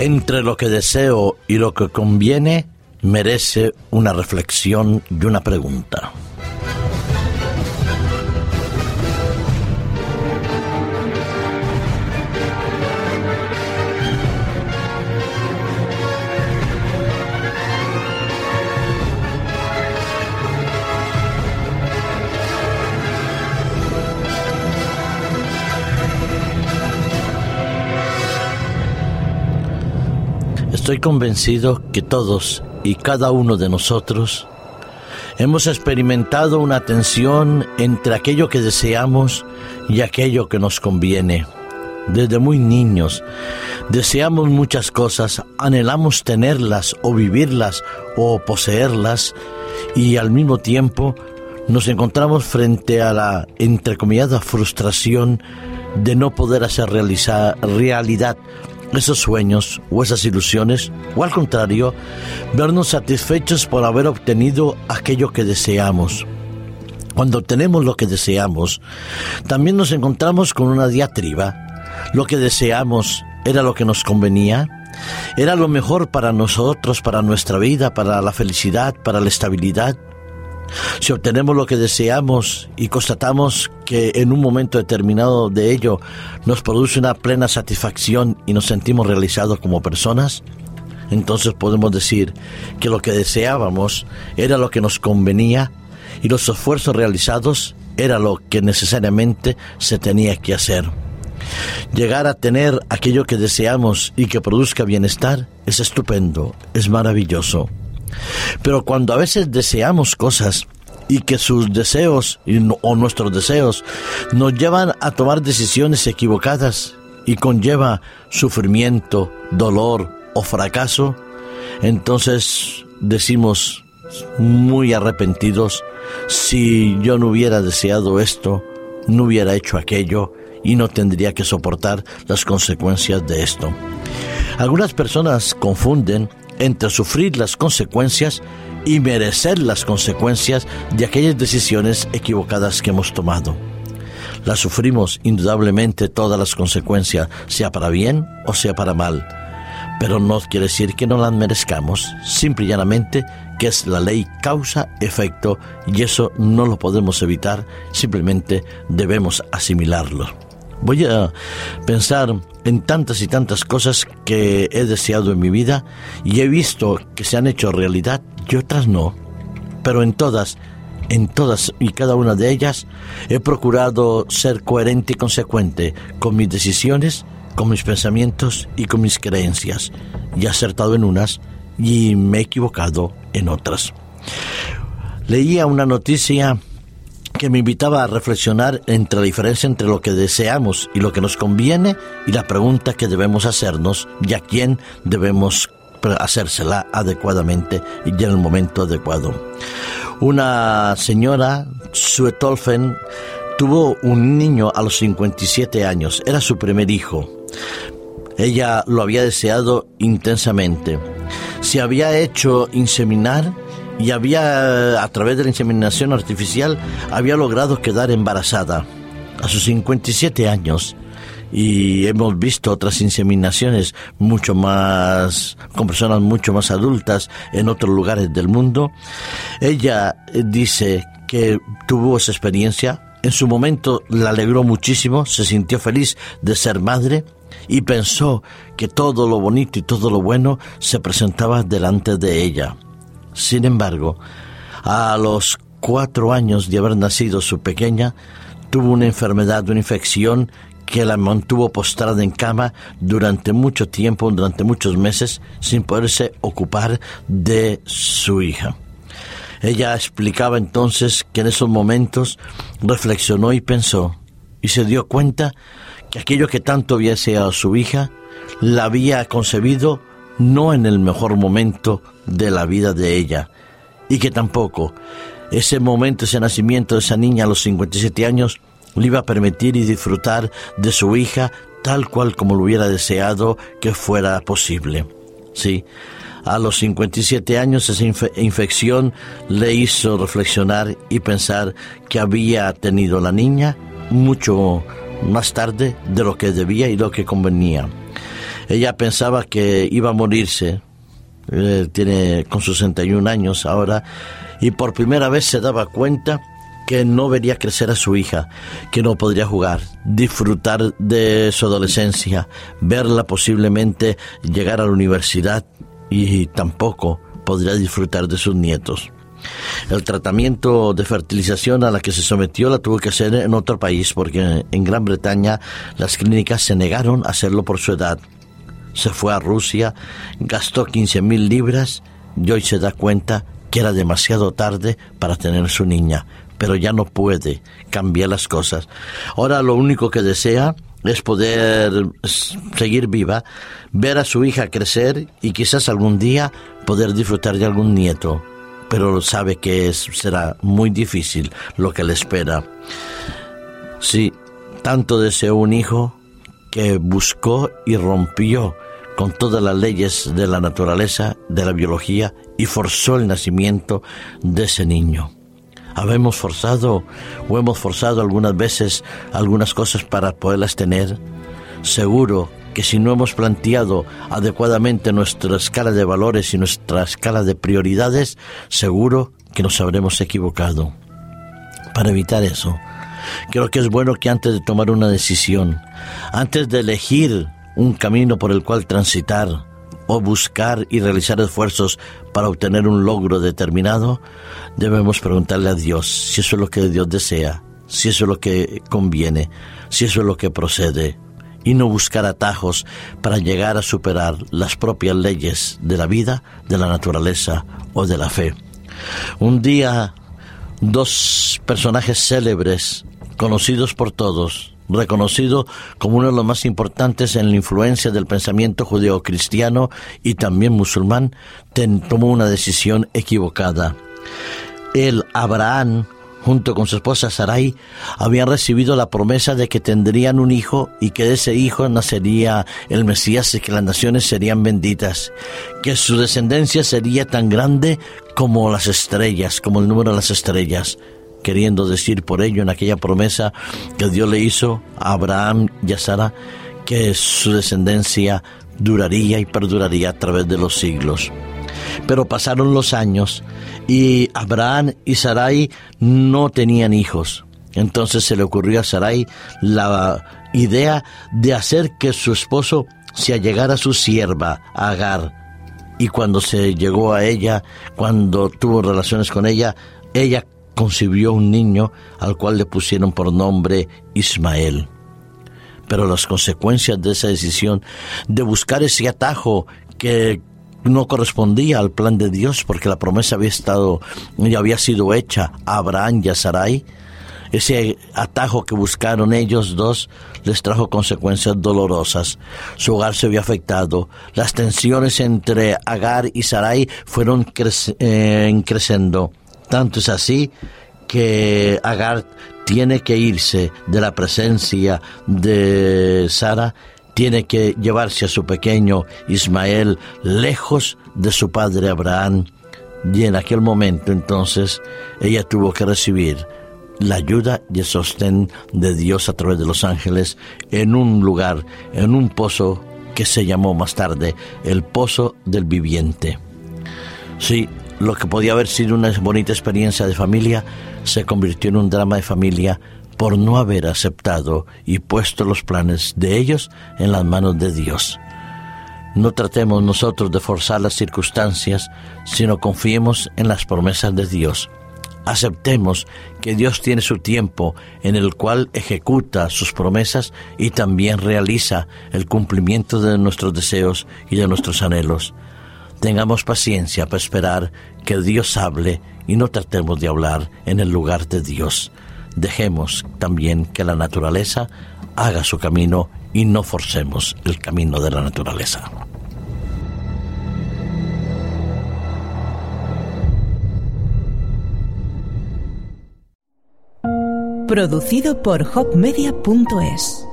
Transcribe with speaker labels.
Speaker 1: Entre lo que deseo y lo que conviene merece una reflexión y una pregunta. Estoy convencido que todos y cada uno de nosotros hemos experimentado una tensión entre aquello que deseamos y aquello que nos conviene. Desde muy niños deseamos muchas cosas, anhelamos tenerlas o vivirlas o poseerlas y al mismo tiempo nos encontramos frente a la entrecomillada frustración de no poder hacer realidad esos sueños o esas ilusiones, o al contrario, vernos satisfechos por haber obtenido aquello que deseamos. Cuando obtenemos lo que deseamos, también nos encontramos con una diatriba. Lo que deseamos era lo que nos convenía, era lo mejor para nosotros, para nuestra vida, para la felicidad, para la estabilidad. Si obtenemos lo que deseamos y constatamos que en un momento determinado de ello nos produce una plena satisfacción y nos sentimos realizados como personas, entonces podemos decir que lo que deseábamos era lo que nos convenía y los esfuerzos realizados era lo que necesariamente se tenía que hacer. Llegar a tener aquello que deseamos y que produzca bienestar es estupendo, es maravilloso. Pero cuando a veces deseamos cosas y que sus deseos o nuestros deseos nos llevan a tomar decisiones equivocadas y conlleva sufrimiento, dolor o fracaso, entonces decimos muy arrepentidos, si yo no hubiera deseado esto, no hubiera hecho aquello y no tendría que soportar las consecuencias de esto. Algunas personas confunden entre sufrir las consecuencias y merecer las consecuencias de aquellas decisiones equivocadas que hemos tomado. Las sufrimos indudablemente todas las consecuencias, sea para bien o sea para mal, pero no quiere decir que no las merezcamos, simple y llanamente que es la ley causa-efecto y eso no lo podemos evitar, simplemente debemos asimilarlo. Voy a pensar en tantas y tantas cosas que he deseado en mi vida y he visto que se han hecho realidad y otras no. Pero en todas, en todas y cada una de ellas he procurado ser coherente y consecuente con mis decisiones, con mis pensamientos y con mis creencias. Y he acertado en unas y me he equivocado en otras. Leía una noticia que me invitaba a reflexionar entre la diferencia entre lo que deseamos y lo que nos conviene y la pregunta que debemos hacernos y a quién debemos hacérsela adecuadamente y en el momento adecuado. Una señora, Suetolfen, tuvo un niño a los 57 años, era su primer hijo. Ella lo había deseado intensamente. Se había hecho inseminar y había, a través de la inseminación artificial, había logrado quedar embarazada a sus 57 años. Y hemos visto otras inseminaciones mucho más, con personas mucho más adultas en otros lugares del mundo. Ella eh, dice que tuvo esa experiencia. En su momento la alegró muchísimo, se sintió feliz de ser madre y pensó que todo lo bonito y todo lo bueno se presentaba delante de ella. Sin embargo, a los cuatro años de haber nacido su pequeña, tuvo una enfermedad, una infección que la mantuvo postrada en cama durante mucho tiempo, durante muchos meses, sin poderse ocupar de su hija. Ella explicaba entonces que en esos momentos reflexionó y pensó, y se dio cuenta que aquello que tanto había deseado su hija, la había concebido no en el mejor momento de la vida de ella y que tampoco ese momento, ese nacimiento de esa niña a los 57 años le iba a permitir y disfrutar de su hija tal cual como lo hubiera deseado que fuera posible. Sí, a los 57 años esa infección le hizo reflexionar y pensar que había tenido la niña mucho más tarde de lo que debía y lo que convenía. Ella pensaba que iba a morirse, eh, tiene con sus 61 años ahora, y por primera vez se daba cuenta que no vería crecer a su hija, que no podría jugar, disfrutar de su adolescencia, verla posiblemente llegar a la universidad y tampoco podría disfrutar de sus nietos. El tratamiento de fertilización a la que se sometió la tuvo que hacer en otro país porque en Gran Bretaña las clínicas se negaron a hacerlo por su edad. Se fue a Rusia, gastó 15 mil libras y hoy se da cuenta que era demasiado tarde para tener su niña, pero ya no puede cambiar las cosas. Ahora lo único que desea es poder seguir viva, ver a su hija crecer y quizás algún día poder disfrutar de algún nieto pero sabe que es, será muy difícil lo que le espera. Sí, tanto deseó un hijo que buscó y rompió con todas las leyes de la naturaleza, de la biología, y forzó el nacimiento de ese niño. ¿Habemos forzado o hemos forzado algunas veces algunas cosas para poderlas tener? Seguro que si no hemos planteado adecuadamente nuestra escala de valores y nuestra escala de prioridades, seguro que nos habremos equivocado. Para evitar eso, creo que es bueno que antes de tomar una decisión, antes de elegir un camino por el cual transitar, o buscar y realizar esfuerzos para obtener un logro determinado, debemos preguntarle a Dios si eso es lo que Dios desea, si eso es lo que conviene, si eso es lo que procede y no buscar atajos para llegar a superar las propias leyes de la vida, de la naturaleza o de la fe. Un día, dos personajes célebres, conocidos por todos, reconocido como uno de los más importantes en la influencia del pensamiento judeo-cristiano y también musulmán, tomó una decisión equivocada. El Abraham junto con su esposa Sarai, habían recibido la promesa de que tendrían un hijo y que de ese hijo nacería el Mesías y que las naciones serían benditas, que su descendencia sería tan grande como las estrellas, como el número de las estrellas, queriendo decir por ello en aquella promesa que Dios le hizo a Abraham y a Sara, que su descendencia duraría y perduraría a través de los siglos. Pero pasaron los años y Abraham y Sarai no tenían hijos. Entonces se le ocurrió a Sarai la idea de hacer que su esposo se allegara a su sierva, Agar. Y cuando se llegó a ella, cuando tuvo relaciones con ella, ella concibió un niño al cual le pusieron por nombre Ismael. Pero las consecuencias de esa decisión de buscar ese atajo que no correspondía al plan de Dios porque la promesa había estado ya había sido hecha a Abraham y a Sarai. Ese atajo que buscaron ellos dos les trajo consecuencias dolorosas. Su hogar se había afectado. Las tensiones entre Agar y Sarai fueron eh, creciendo. Tanto es así que Agar tiene que irse de la presencia de Sara tiene que llevarse a su pequeño Ismael lejos de su padre Abraham. Y en aquel momento entonces ella tuvo que recibir la ayuda y el sostén de Dios a través de los ángeles en un lugar, en un pozo que se llamó más tarde el Pozo del Viviente. Sí, lo que podía haber sido una bonita experiencia de familia se convirtió en un drama de familia por no haber aceptado y puesto los planes de ellos en las manos de Dios. No tratemos nosotros de forzar las circunstancias, sino confiemos en las promesas de Dios. Aceptemos que Dios tiene su tiempo en el cual ejecuta sus promesas y también realiza el cumplimiento de nuestros deseos y de nuestros anhelos. Tengamos paciencia para esperar que Dios hable y no tratemos de hablar en el lugar de Dios dejemos también que la naturaleza haga su camino y no forcemos el camino de la naturaleza.
Speaker 2: Producido por hopmedia.es